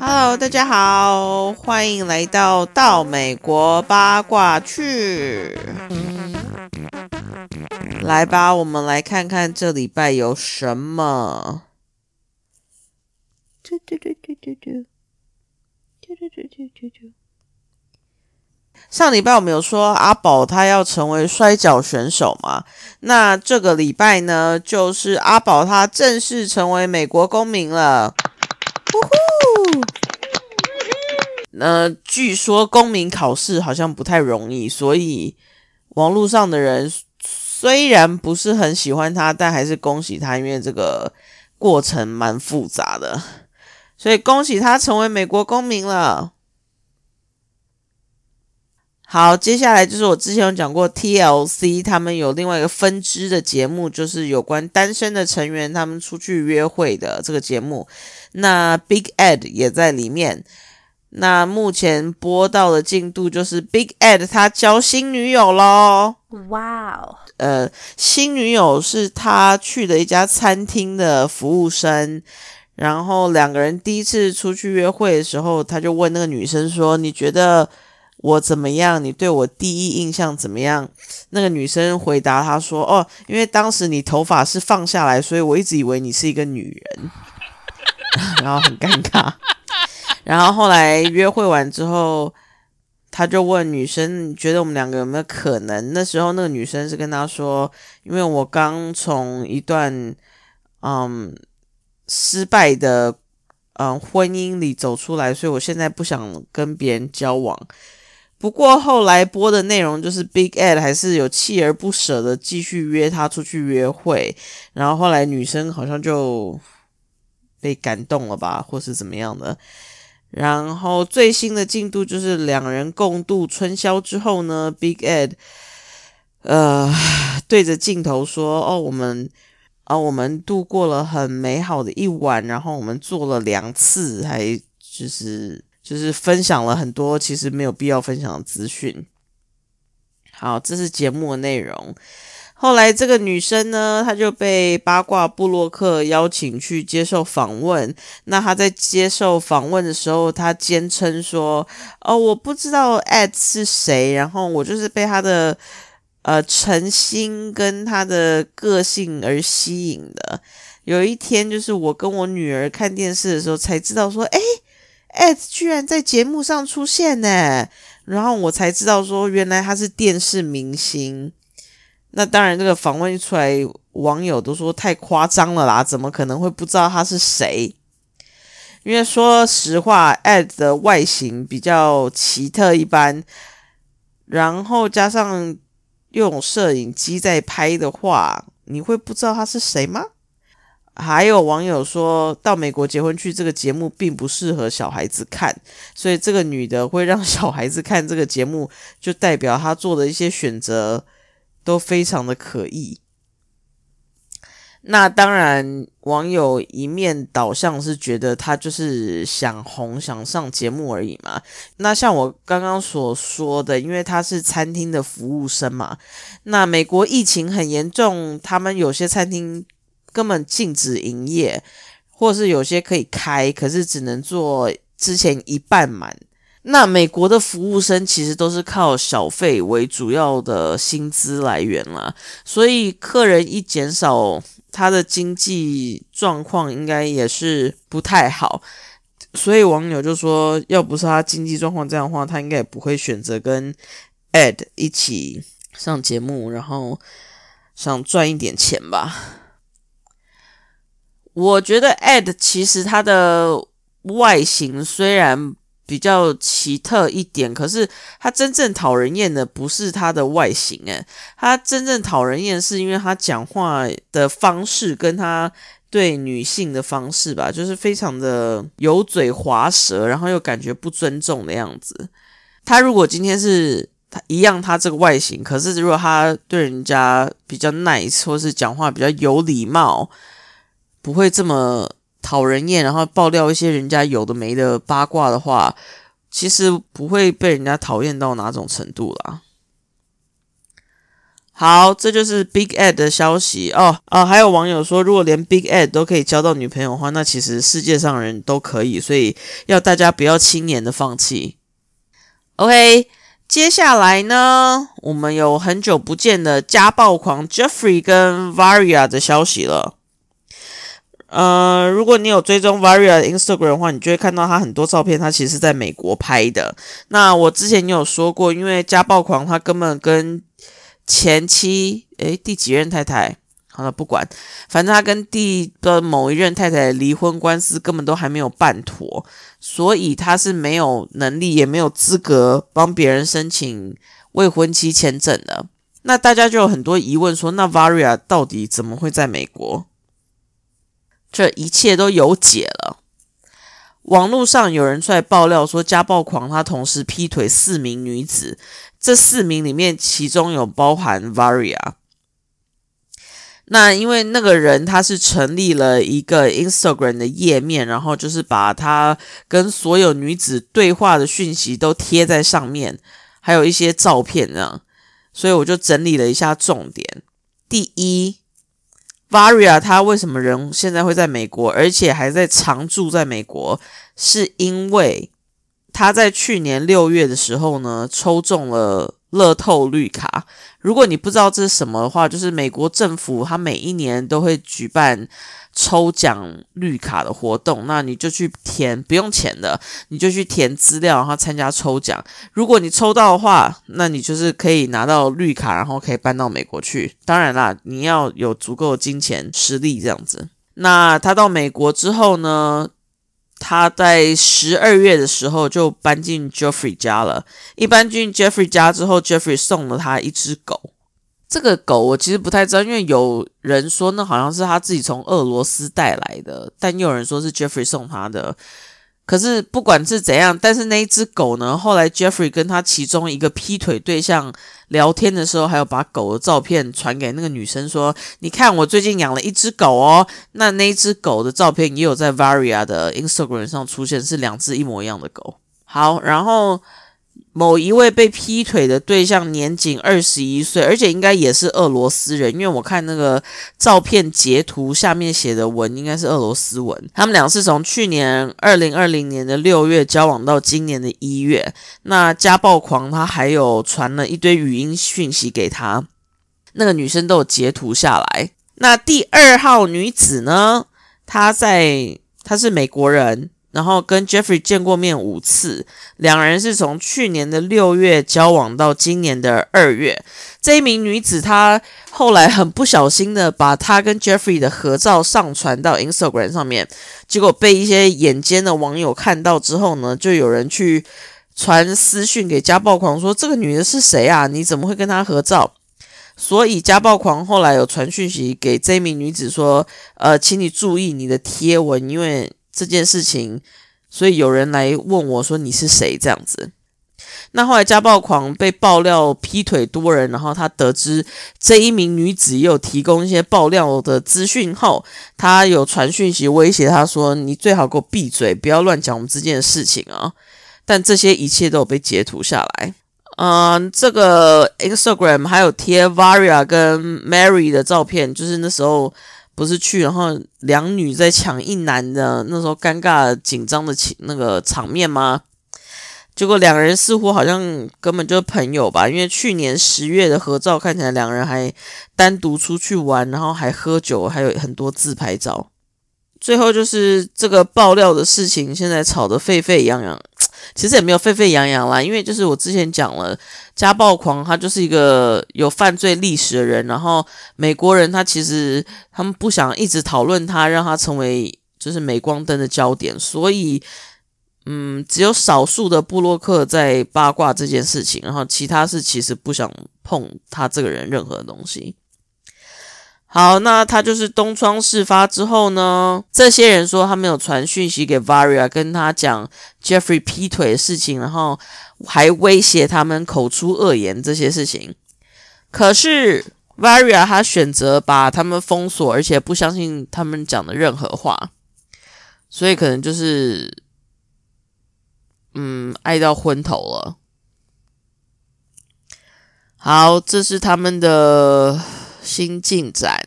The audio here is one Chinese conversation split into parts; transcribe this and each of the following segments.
Hello，大家好，欢迎来到到美国八卦去。来吧，我们来看看这礼拜有什么。嘟嘟嘟嘟嘟嘟，嘟嘟嘟嘟嘟嘟。上礼拜我们有说阿宝他要成为摔跤选手嘛？那这个礼拜呢，就是阿宝他正式成为美国公民了。呼呼！那据说公民考试好像不太容易，所以网络上的人虽然不是很喜欢他，但还是恭喜他，因为这个过程蛮复杂的，所以恭喜他成为美国公民了。好，接下来就是我之前有讲过，TLC 他们有另外一个分支的节目，就是有关单身的成员他们出去约会的这个节目。那 Big Ed 也在里面。那目前播到的进度就是 Big Ed 他交新女友喽。哇哦！呃，新女友是他去的一家餐厅的服务生，然后两个人第一次出去约会的时候，他就问那个女生说：“你觉得？”我怎么样？你对我第一印象怎么样？那个女生回答他说：“哦，因为当时你头发是放下来，所以我一直以为你是一个女人。” 然后很尴尬。然后后来约会完之后，他就问女生：“觉得我们两个有没有可能？”那时候那个女生是跟他说：“因为我刚从一段嗯失败的嗯婚姻里走出来，所以我现在不想跟别人交往。”不过后来播的内容就是 Big Ed 还是有锲而不舍的继续约她出去约会，然后后来女生好像就被感动了吧，或是怎么样的。然后最新的进度就是两人共度春宵之后呢，Big Ed 呃对着镜头说：“哦，我们啊，我们度过了很美好的一晚，然后我们做了两次，还就是。”就是分享了很多其实没有必要分享的资讯。好，这是节目的内容。后来这个女生呢，她就被八卦布洛克邀请去接受访问。那她在接受访问的时候，她坚称说：“哦，我不知道 Ed 是谁，然后我就是被他的呃诚心跟他的个性而吸引的。有一天，就是我跟我女儿看电视的时候，才知道说，哎。” At 居然在节目上出现呢，然后我才知道说原来他是电视明星。那当然，这个访问一出来，网友都说太夸张了啦，怎么可能会不知道他是谁？因为说实话，at 的外形比较奇特一般，然后加上用摄影机在拍的话，你会不知道他是谁吗？还有网友说到美国结婚去这个节目并不适合小孩子看，所以这个女的会让小孩子看这个节目，就代表她做的一些选择都非常的可疑。那当然，网友一面倒向是觉得她就是想红、想上节目而已嘛。那像我刚刚所说的，因为她是餐厅的服务生嘛，那美国疫情很严重，他们有些餐厅。根本禁止营业，或是有些可以开，可是只能做之前一半满。那美国的服务生其实都是靠小费为主要的薪资来源啦，所以客人一减少，他的经济状况应该也是不太好。所以网友就说，要不是他经济状况这样的话，他应该也不会选择跟 Ed 一起上节目，然后想赚一点钱吧。我觉得 Ed 其实他的外形虽然比较奇特一点，可是他真正讨人厌的不是他的外形，诶，他真正讨人厌是因为他讲话的方式跟他对女性的方式吧，就是非常的油嘴滑舌，然后又感觉不尊重的样子。他如果今天是他一样，他这个外形，可是如果他对人家比较 nice，或是讲话比较有礼貌。不会这么讨人厌，然后爆料一些人家有的没的八卦的话，其实不会被人家讨厌到哪种程度啦。好，这就是 Big Ed 的消息哦哦。还有网友说，如果连 Big Ed 都可以交到女朋友的话，那其实世界上人都可以，所以要大家不要轻言的放弃。OK，接下来呢，我们有很久不见的家暴狂 Jeffrey 跟 Varia 的消息了。呃，如果你有追踪 Varia 的 Instagram 的话，你就会看到他很多照片，他其实是在美国拍的。那我之前也有说过，因为家暴狂他根本跟前妻，诶，第几任太太，好了，不管，反正他跟第的某一任太太离婚官司根本都还没有办妥，所以他是没有能力也没有资格帮别人申请未婚妻签证的。那大家就有很多疑问，说那 Varia 到底怎么会在美国？这一切都有解了。网络上有人出来爆料说，家暴狂他同时劈腿四名女子，这四名里面其中有包含 Varia。那因为那个人他是成立了一个 Instagram 的页面，然后就是把他跟所有女子对话的讯息都贴在上面，还有一些照片呢，所以我就整理了一下重点。第一。Varia 他为什么人现在会在美国，而且还在常住在美国？是因为他在去年六月的时候呢，抽中了乐透绿卡。如果你不知道这是什么的话，就是美国政府他每一年都会举办。抽奖绿卡的活动，那你就去填，不用钱的，你就去填资料，然后参加抽奖。如果你抽到的话，那你就是可以拿到绿卡，然后可以搬到美国去。当然啦，你要有足够的金钱实力这样子。那他到美国之后呢？他在十二月的时候就搬进 Jeffrey 家了。一搬进 Jeffrey 家之后，Jeffrey 送了他一只狗。这个狗我其实不太知道，因为有人说那好像是他自己从俄罗斯带来的，但又有人说是 Jeffrey 送他的。可是不管是怎样，但是那一只狗呢，后来 Jeffrey 跟他其中一个劈腿对象聊天的时候，还有把狗的照片传给那个女生说：“你看，我最近养了一只狗哦。”那那只狗的照片也有在 Varia 的 Instagram 上出现，是两只一模一样的狗。好，然后。某一位被劈腿的对象年仅二十一岁，而且应该也是俄罗斯人，因为我看那个照片截图下面写的文应该是俄罗斯文。他们俩是从去年二零二零年的六月交往到今年的一月。那家暴狂他还有传了一堆语音讯息给他，那个女生都有截图下来。那第二号女子呢？她在，她是美国人。然后跟 Jeffrey 见过面五次，两人是从去年的六月交往到今年的二月。这一名女子她后来很不小心的把她跟 Jeffrey 的合照上传到 Instagram 上面，结果被一些眼尖的网友看到之后呢，就有人去传私讯给家暴狂说：“这个女的是谁啊？你怎么会跟她合照？”所以家暴狂后来有传讯息给这名女子说：“呃，请你注意你的贴文，因为。”这件事情，所以有人来问我说：“你是谁？”这样子。那后来家暴狂被爆料劈腿多人，然后他得知这一名女子也有提供一些爆料的资讯后，他有传讯息威胁他说：“你最好给我闭嘴，不要乱讲我们之间的事情啊！”但这些一切都有被截图下来。嗯，这个 Instagram 还有贴 Varia 跟 Mary 的照片，就是那时候。不是去，然后两女在抢一男的那时候尴尬紧张的情那个场面吗？结果两人似乎好像根本就是朋友吧，因为去年十月的合照看起来两人还单独出去玩，然后还喝酒，还有很多自拍照。最后就是这个爆料的事情，现在吵得沸沸扬扬。其实也没有沸沸扬扬啦，因为就是我之前讲了，家暴狂他就是一个有犯罪历史的人，然后美国人他其实他们不想一直讨论他，让他成为就是镁光灯的焦点，所以嗯，只有少数的布洛克在八卦这件事情，然后其他是其实不想碰他这个人任何东西。好，那他就是东窗事发之后呢？这些人说他没有传讯息给 Varia，跟他讲 Jeffrey 劈腿的事情，然后还威胁他们口出恶言这些事情。可是 Varia 他选择把他们封锁，而且不相信他们讲的任何话，所以可能就是嗯爱到昏头了。好，这是他们的新进展，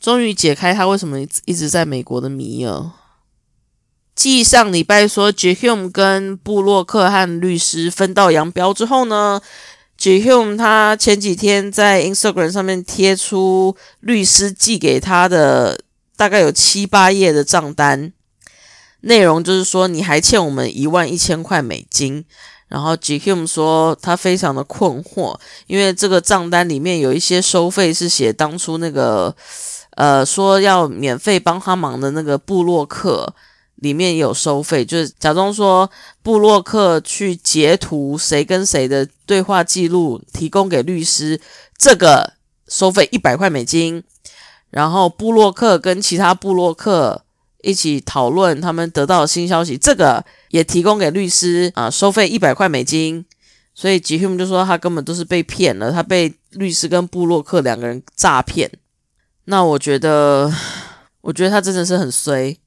终于解开他为什么一直在美国的谜了。继上礼拜说 j h u m 跟布洛克和律师分道扬镳之后呢 j h u m 他前几天在 Instagram 上面贴出律师寄给他的大概有七八页的账单，内容就是说你还欠我们一万一千块美金。然后 j h u m 说他非常的困惑，因为这个账单里面有一些收费是写当初那个呃说要免费帮他忙的那个布洛克。里面有收费，就是假装说布洛克去截图谁跟谁的对话记录，提供给律师，这个收费一百块美金。然后布洛克跟其他布洛克一起讨论他们得到的新消息，这个也提供给律师啊，收费一百块美金。所以吉 h u m 就说他根本都是被骗了，他被律师跟布洛克两个人诈骗。那我觉得，我觉得他真的是很衰。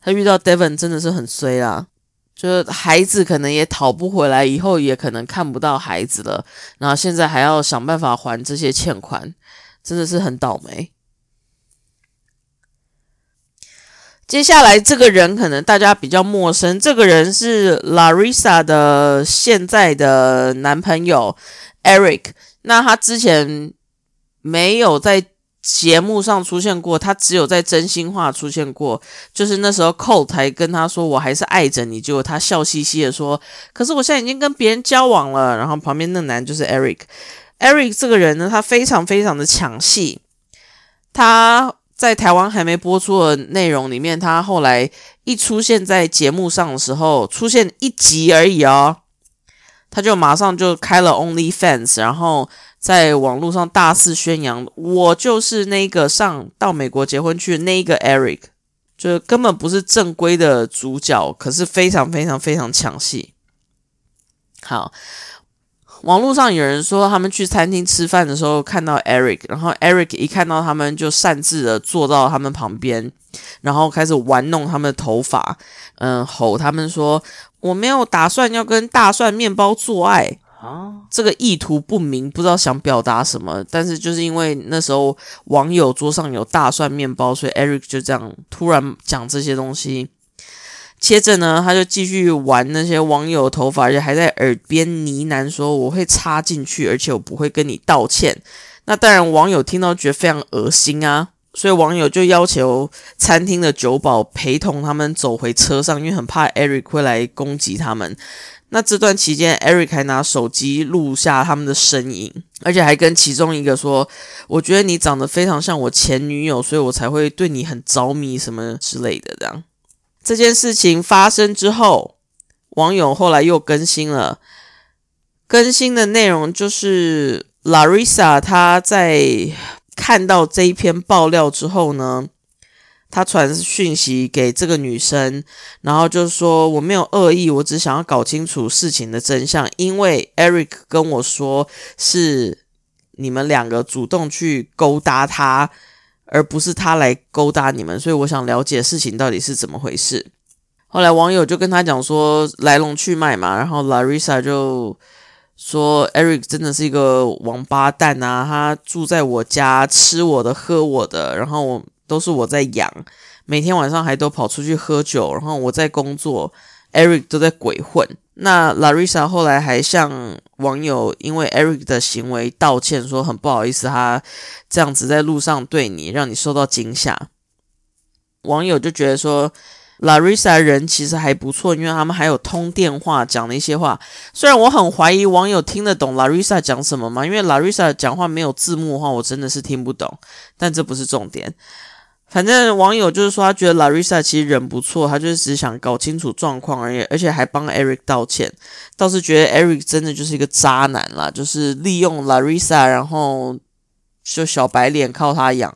他遇到 Devon 真的是很衰啦，就是孩子可能也讨不回来，以后也可能看不到孩子了，然后现在还要想办法还这些欠款，真的是很倒霉。接下来这个人可能大家比较陌生，这个人是 Larissa 的现在的男朋友 Eric，那他之前没有在。节目上出现过，他只有在真心话出现过，就是那时候 Cole 才跟他说我还是爱着你，结果他笑嘻嘻的说，可是我现在已经跟别人交往了。然后旁边那男就是 Eric，Eric 这个人呢，他非常非常的抢戏，他在台湾还没播出的内容里面，他后来一出现在节目上的时候，出现一集而已哦，他就马上就开了 Only Fans，然后。在网络上大肆宣扬，我就是那个上到美国结婚去那一个 Eric，就根本不是正规的主角，可是非常非常非常抢戏。好，网络上有人说他们去餐厅吃饭的时候看到 Eric，然后 Eric 一看到他们就擅自的坐到他们旁边，然后开始玩弄他们的头发，嗯，吼他们说我没有打算要跟大蒜面包做爱。啊，这个意图不明，不知道想表达什么。但是就是因为那时候网友桌上有大蒜面包，所以 Eric 就这样突然讲这些东西。接着呢，他就继续玩那些网友头发，而且还在耳边呢喃说：“我会插进去，而且我不会跟你道歉。”那当然，网友听到觉得非常恶心啊，所以网友就要求餐厅的酒保陪同他们走回车上，因为很怕 Eric 会来攻击他们。那这段期间，Eric 还拿手机录下他们的身影，而且还跟其中一个说：“我觉得你长得非常像我前女友，所以我才会对你很着迷，什么之类的。”这样，这件事情发生之后，网友后来又更新了，更新的内容就是 Larissa 她在看到这一篇爆料之后呢。她传讯息给这个女生，然后就说我没有恶意，我只想要搞清楚事情的真相。因为 Eric 跟我说是你们两个主动去勾搭他，而不是他来勾搭你们，所以我想了解事情到底是怎么回事。后来网友就跟他讲说来龙去脉嘛，然后 Larissa 就说 Eric 真的是一个王八蛋啊，他住在我家，吃我的，喝我的，然后。都是我在养，每天晚上还都跑出去喝酒，然后我在工作，Eric 都在鬼混。那 Larissa 后来还向网友因为 Eric 的行为道歉，说很不好意思，他这样子在路上对你，让你受到惊吓。网友就觉得说，Larissa 人其实还不错，因为他们还有通电话讲了一些话。虽然我很怀疑网友听得懂 Larissa 讲什么嘛，因为 Larissa 讲话没有字幕的话，我真的是听不懂。但这不是重点。反正网友就是说，他觉得 Larissa 其实人不错，他就是只想搞清楚状况而已，而且还帮 Eric 道歉。倒是觉得 Eric 真的就是一个渣男啦，就是利用 Larissa，然后就小白脸靠他养。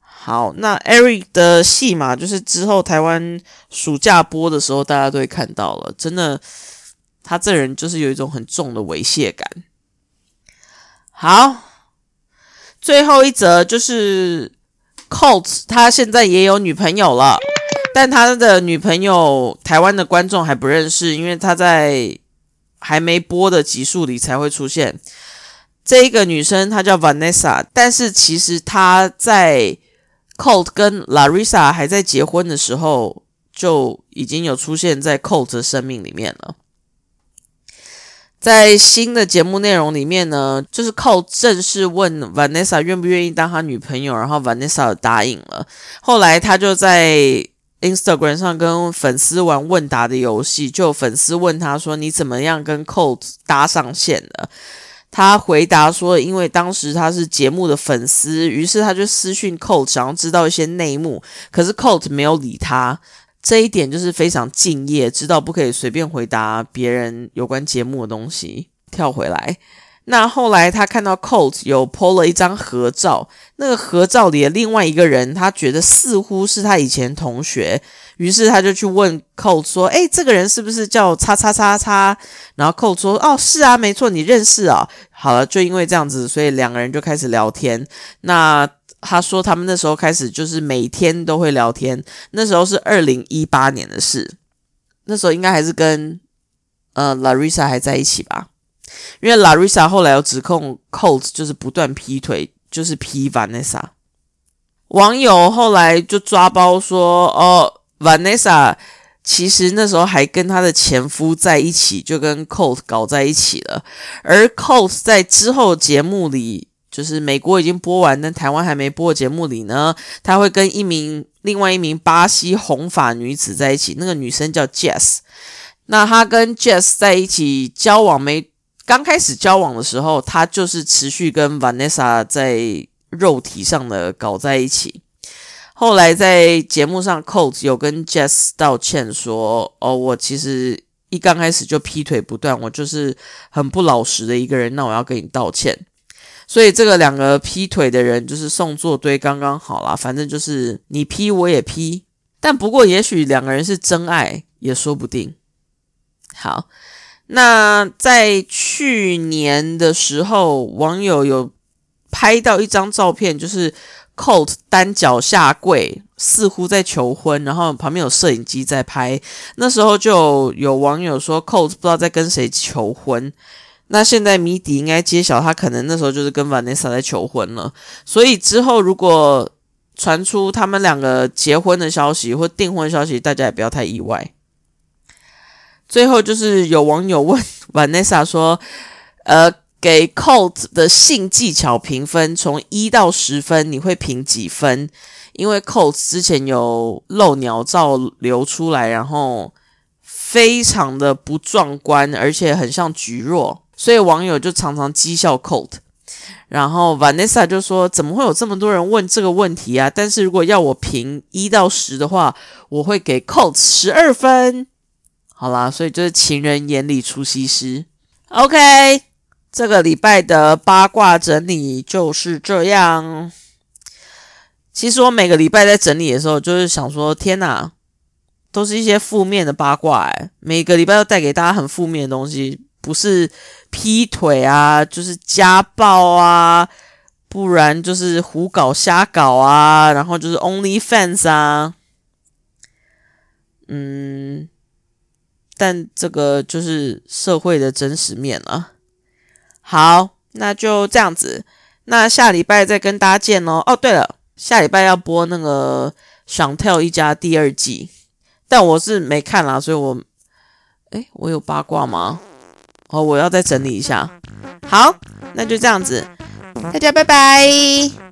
好，那 Eric 的戏嘛，就是之后台湾暑假播的时候，大家都会看到了。真的，他这人就是有一种很重的猥亵感。好。最后一则就是 Colt，他现在也有女朋友了，但他的女朋友台湾的观众还不认识，因为他在还没播的集数里才会出现。这一个女生她叫 Vanessa，但是其实她在 Colt 跟 Larissa 还在结婚的时候就已经有出现在 Colt 的生命里面了。在新的节目内容里面呢，就是靠正式问 Vanessa 愿不愿意当他女朋友，然后 Vanessa 答应了。后来他就在 Instagram 上跟粉丝玩问答的游戏，就粉丝问他说：“你怎么样跟 Colt 搭上线的？”他回答说：“因为当时他是节目的粉丝，于是他就私讯 Colt，想要知道一些内幕。可是 Colt 没有理他。”这一点就是非常敬业，知道不可以随便回答别人有关节目的东西。跳回来，那后来他看到 Colt 有 po 了一张合照，那个合照里的另外一个人，他觉得似乎是他以前同学，于是他就去问 Colt 说：“哎，这个人是不是叫叉叉叉叉？”然后 Colt 说：“哦，是啊，没错，你认识啊。”好了，就因为这样子，所以两个人就开始聊天。那他说他们那时候开始就是每天都会聊天，那时候是二零一八年的事，那时候应该还是跟呃 Larissa 还在一起吧，因为 Larissa 后来有指控 Colt 就是不断劈腿，就是劈 Vanessa。网友后来就抓包说，哦，Vanessa 其实那时候还跟她的前夫在一起，就跟 Colt 搞在一起了，而 Colt 在之后节目里。就是美国已经播完，但台湾还没播的节目里呢，他会跟一名另外一名巴西红发女子在一起，那个女生叫 Jess。那他跟 Jess 在一起交往没？刚开始交往的时候，他就是持续跟 Vanessa 在肉体上的搞在一起。后来在节目上，Colt 有跟 Jess 道歉说：“哦，我其实一刚开始就劈腿不断，我就是很不老实的一个人，那我要跟你道歉。”所以这个两个劈腿的人就是送作堆刚刚好啦，反正就是你劈我也劈，但不过也许两个人是真爱也说不定。好，那在去年的时候，网友有拍到一张照片，就是 Colt 单脚下跪，似乎在求婚，然后旁边有摄影机在拍。那时候就有网友说，Colt 不知道在跟谁求婚。那现在谜底应该揭晓，他可能那时候就是跟 Vanessa 在求婚了。所以之后如果传出他们两个结婚的消息或订婚消息，大家也不要太意外。最后就是有网友问 Vanessa 说：“呃，给 Colt 的性技巧评分，从一到十分，你会评几分？因为 Colt 之前有露鸟照流出来，然后非常的不壮观，而且很像菊若。”所以网友就常常讥笑 Colt，然后 Vanessa 就说：“怎么会有这么多人问这个问题啊？”但是如果要我评一到十的话，我会给 Colt 十二分。好啦，所以就是情人眼里出西施。OK，这个礼拜的八卦整理就是这样。其实我每个礼拜在整理的时候，就是想说：天哪，都是一些负面的八卦哎！每个礼拜都带给大家很负面的东西。不是劈腿啊，就是家暴啊，不然就是胡搞瞎搞啊，然后就是 Only Fans 啊，嗯，但这个就是社会的真实面了。好，那就这样子，那下礼拜再跟大家见喽。哦，对了，下礼拜要播那个《想跳一家》第二季，但我是没看啦，所以我，哎，我有八卦吗？哦我要再整理一下。好那就这样子。大家拜拜。